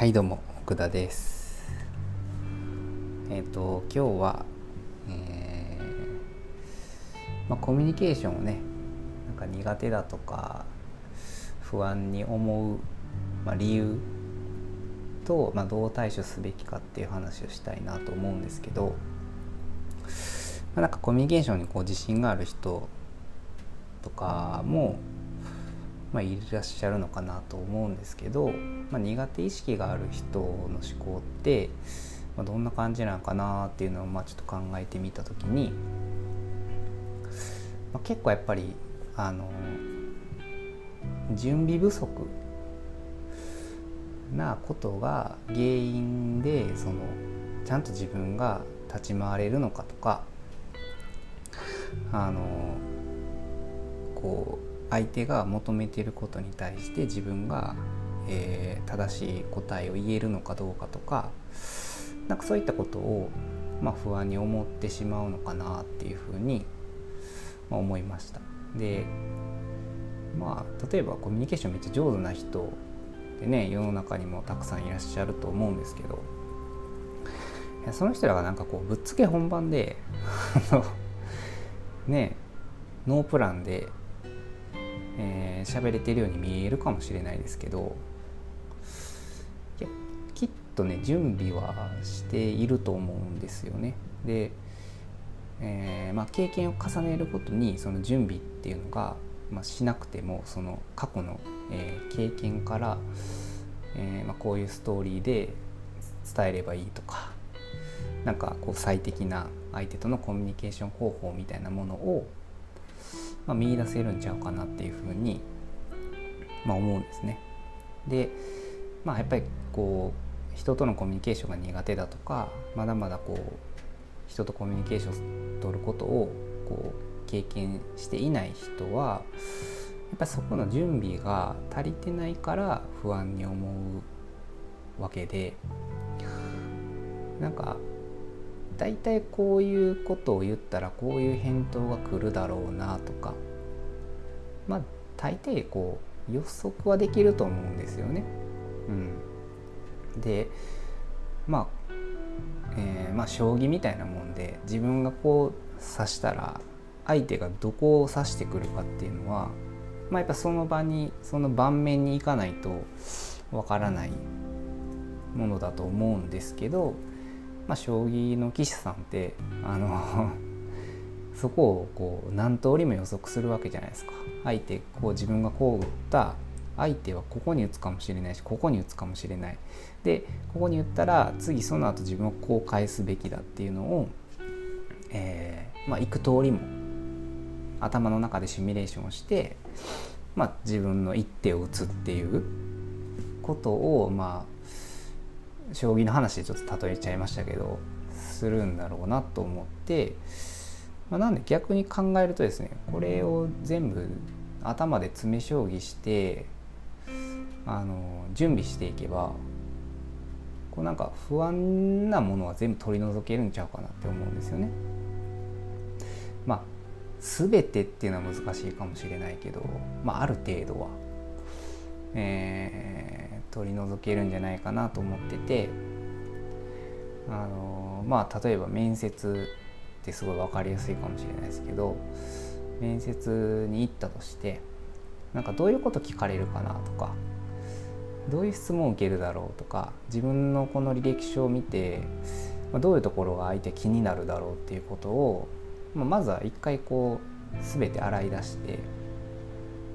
はいどうも奥田です。えっ、と今日は、えーまあ、コミュニケーションをねなんか苦手だとか不安に思う、まあ、理由と、まあ、どう対処すべきかっていう話をしたいなと思うんですけど、ま、なんかコミュニケーションにこう自信がある人とかもまあ、いらっしゃるのかなと思うんですけど、まあ、苦手意識がある人の思考って、まあ、どんな感じなのかなっていうのをまあちょっと考えてみた時に、まあ、結構やっぱりあの準備不足なことが原因でそのちゃんと自分が立ち回れるのかとかあのこう相手が求めていることに対して自分が、えー、正しい答えを言えるのかどうかとかなんかそういったことを、まあ、不安に思ってしまうのかなっていうふうに、まあ、思いました。でまあ例えばコミュニケーションめっちゃ上手な人でね世の中にもたくさんいらっしゃると思うんですけどその人らがなんかこうぶっつけ本番で あのねノープランでえー、喋れてるように見えるかもしれないですけどいやきっとね準備はしていると思うんですよね。で、えー、まあ、経験を重ねることにその準備っていうのが、まあ、しなくてもその過去の、えー、経験から、えまあ、こういうストーリーで伝えればいいとかなんかこう最適な相手とのコミュニケーション方法みたいなものをまあ、見出せるんちゃうかなっていうふうに、まあ、思うんですね。でまあやっぱりこう人とのコミュニケーションが苦手だとかまだまだこう人とコミュニケーションを取ることをこう経験していない人はやっぱりそこの準備が足りてないから不安に思うわけでなんか大体こういうことを言ったらこういう返答が来るだろうなとかまあ大抵こう予測はできると思うんですよね。うん、でまあ、えー、まあ将棋みたいなもんで自分がこう指したら相手がどこを指してくるかっていうのは、まあ、やっぱその場にその盤面に行かないとわからないものだと思うんですけどまあ、将棋の棋士さんってあのそこをこう何通りも予測するわけじゃないですか。相手こう自分がこう打った相手はここに打つかもしれないしここに打つかもしれない。でここに打ったら次その後自分はこう返すべきだっていうのを、えー、まあ、行く通りも頭の中でシミュレーションをして、まあ、自分の一手を打つっていうことをまあ将棋の話でちょっと例えちゃいましたけどするんだろうなと思って、まあ、なんで逆に考えるとですねこれを全部頭で詰め将棋してあの準備していけばこうなんか不安なものは全部取り除けるんちゃうかなって思うんですよね。まあ全てっていうのは難しいかもしれないけど、まあ、ある程度は、えー取り除けるんじゃないかなと思っててあのまあ例えば面接ってすごい分かりやすいかもしれないですけど面接に行ったとしてなんかどういうこと聞かれるかなとかどういう質問を受けるだろうとか自分のこの履歴書を見てどういうところが相手気になるだろうっていうことをまずは一回こう全て洗い出して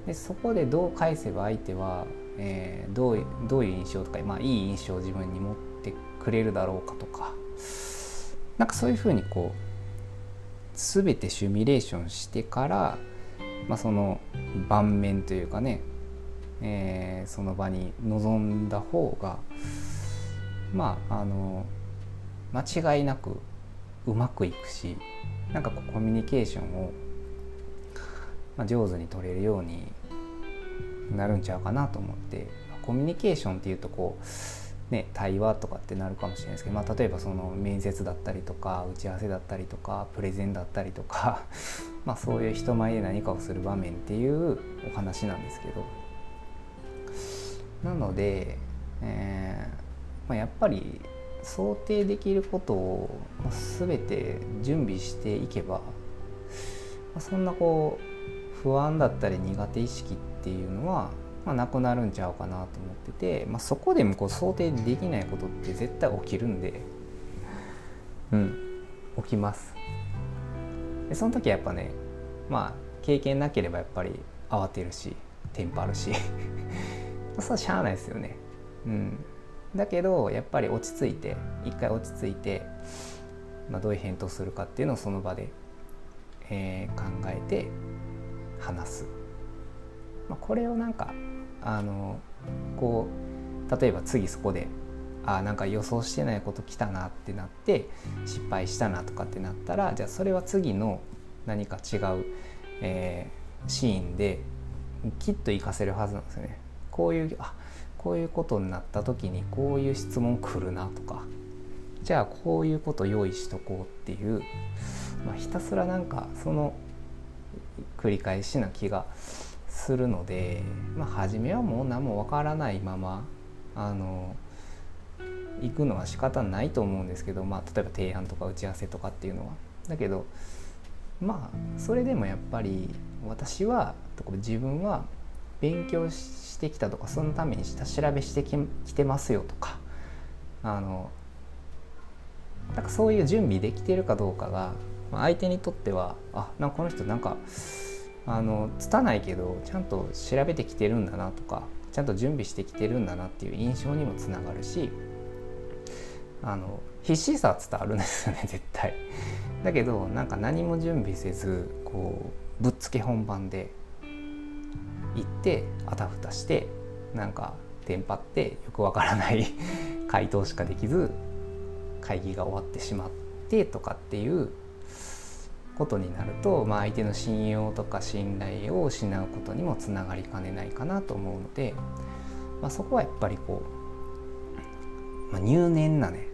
でそこでどう返せば相手はえー、どうどういう印象とか、まあ、いい印象を自分に持ってくれるだろうかとかなんかそういうふうにこう全てシミュレーションしてから、まあ、その盤面というかね、えー、その場に臨んだ方がまああの間違いなくうまくいくしなんかこうコミュニケーションを、まあ、上手に取れるようになるんちゃうかなと思ってコミュニケーションっていうとこうね対話とかってなるかもしれないですけど、まあ、例えばその面接だったりとか打ち合わせだったりとかプレゼンだったりとか まあそういう人前で何かをする場面っていうお話なんですけど。なので、えーまあ、やっぱり想定できることを全て準備していけば、まあ、そんなこう不安だったり苦手意識っていうのは、まあ、なくなるんちゃうかなと思ってて、まあ、そこでもこう想定できないことって絶対起きるんでうん起きます。でその時はやっぱねまあ経験なければやっぱり慌てるしテンパるし。それはしゃあないですよね。うん。だけどやっぱり落ち着いて一回落ち着いて、まあ、どういう返答するかっていうのをその場で、えー、考えて話す、まあ、これをなんかあのこう例えば次そこであなんか予想してないこと来たなってなって失敗したなとかってなったらじゃあそれは次の何か違う、えー、シーンできっと活かせるはずなんですよね。こういうあこういうことになった時にこういう質問来るなとかじゃあこういうこと用意しとこうっていう、まあ、ひたすらなんかその繰り返しな気がするので、まあ、初めはもう何もわからないままあの行くのは仕方ないと思うんですけど、まあ、例えば提案とか打ち合わせとかっていうのは。だけどまあそれでもやっぱり私は自分は勉強してきたとかそのために下調べしてきてますよとかあのなんかそういう準備できてるかどうかが相手にとってはあなんかこの人なんかあの拙いけどちゃんと調べてきてるんだなとかちゃんと準備してきてるんだなっていう印象にもつながるしあの必死さは伝わるんですよね 絶対。だけどなんか何も準備せずこうぶっつけ本番で行ってあたふたしてなんかテンパってよくわからない 回答しかできず会議が終わってしまってとかっていうことになると、まあ、相手の信用とか信頼を失うことにもつながりかねないかなと思うので、まあ、そこはやっぱりこう、まあ、入念なね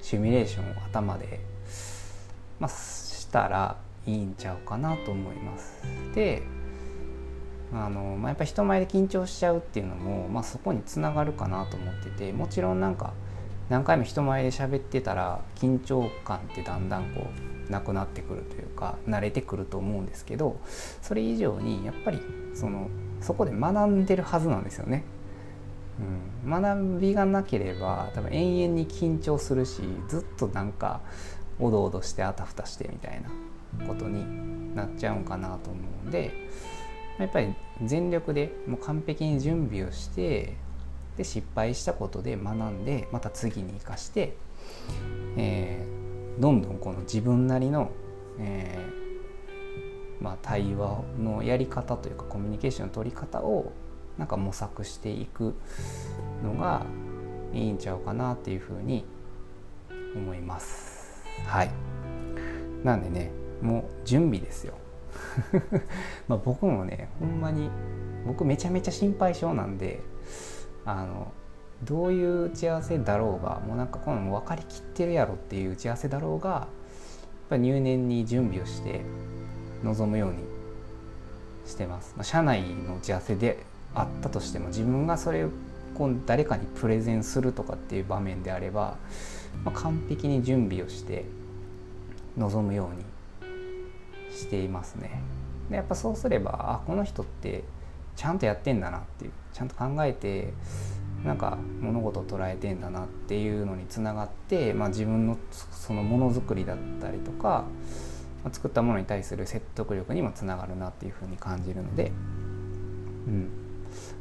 シミュレーションを頭で、まあ、したらいいんちゃうかなと思います。であの、まあ、やっぱり人前で緊張しちゃうっていうのも、まあ、そこにつながるかなと思っててもちろんなんか何回も人前で喋ってたら緊張感ってだんだんこうなくなってくるというか慣れてくると思うんですけどそれ以上にやっぱりそのそこで学んでるはずなんですよね。うん、学びがなければ多分永遠に緊張するしずっとなんかおどおどしてあたふたしてみたいなことになっちゃうんかなと思うんでやっぱり全力でもう完璧に準備をしてで失敗したことで学んでまた次に生かして、えー、どんどんこの自分なりの、えー、まあ、対話のやり方というかコミュニケーションの取り方をなんか模索していくのがいいんちゃうかなっていうふうに思います。はいなんでねもう準備ですよ まあ僕もねほんまに僕めちゃめちゃ心配性なんであのどういう打ち合わせだろうがもうなんかこの分かりきってるやろっていう打ち合わせだろうがやっぱ入念に準備をして臨むようにしてます。まあ、社内の打ち合わせであったとしても自分がそれをこう誰かにプレゼンするとかっていう場面であれば、まあ、完璧に準備をして臨むようにしていますね。でやっぱそうすればあこの人ってちゃんとやってんだなっていうちゃんと考えてなんか物事を捉えてんだなっていうのにつながって、まあ、自分のそのものづくりだったりとか、まあ、作ったものに対する説得力にもつながるなっていうふうに感じるので、うん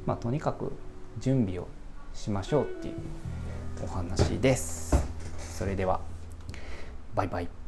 まあ、とにかく準備をしましょうっていうお話です。それではバイバイ。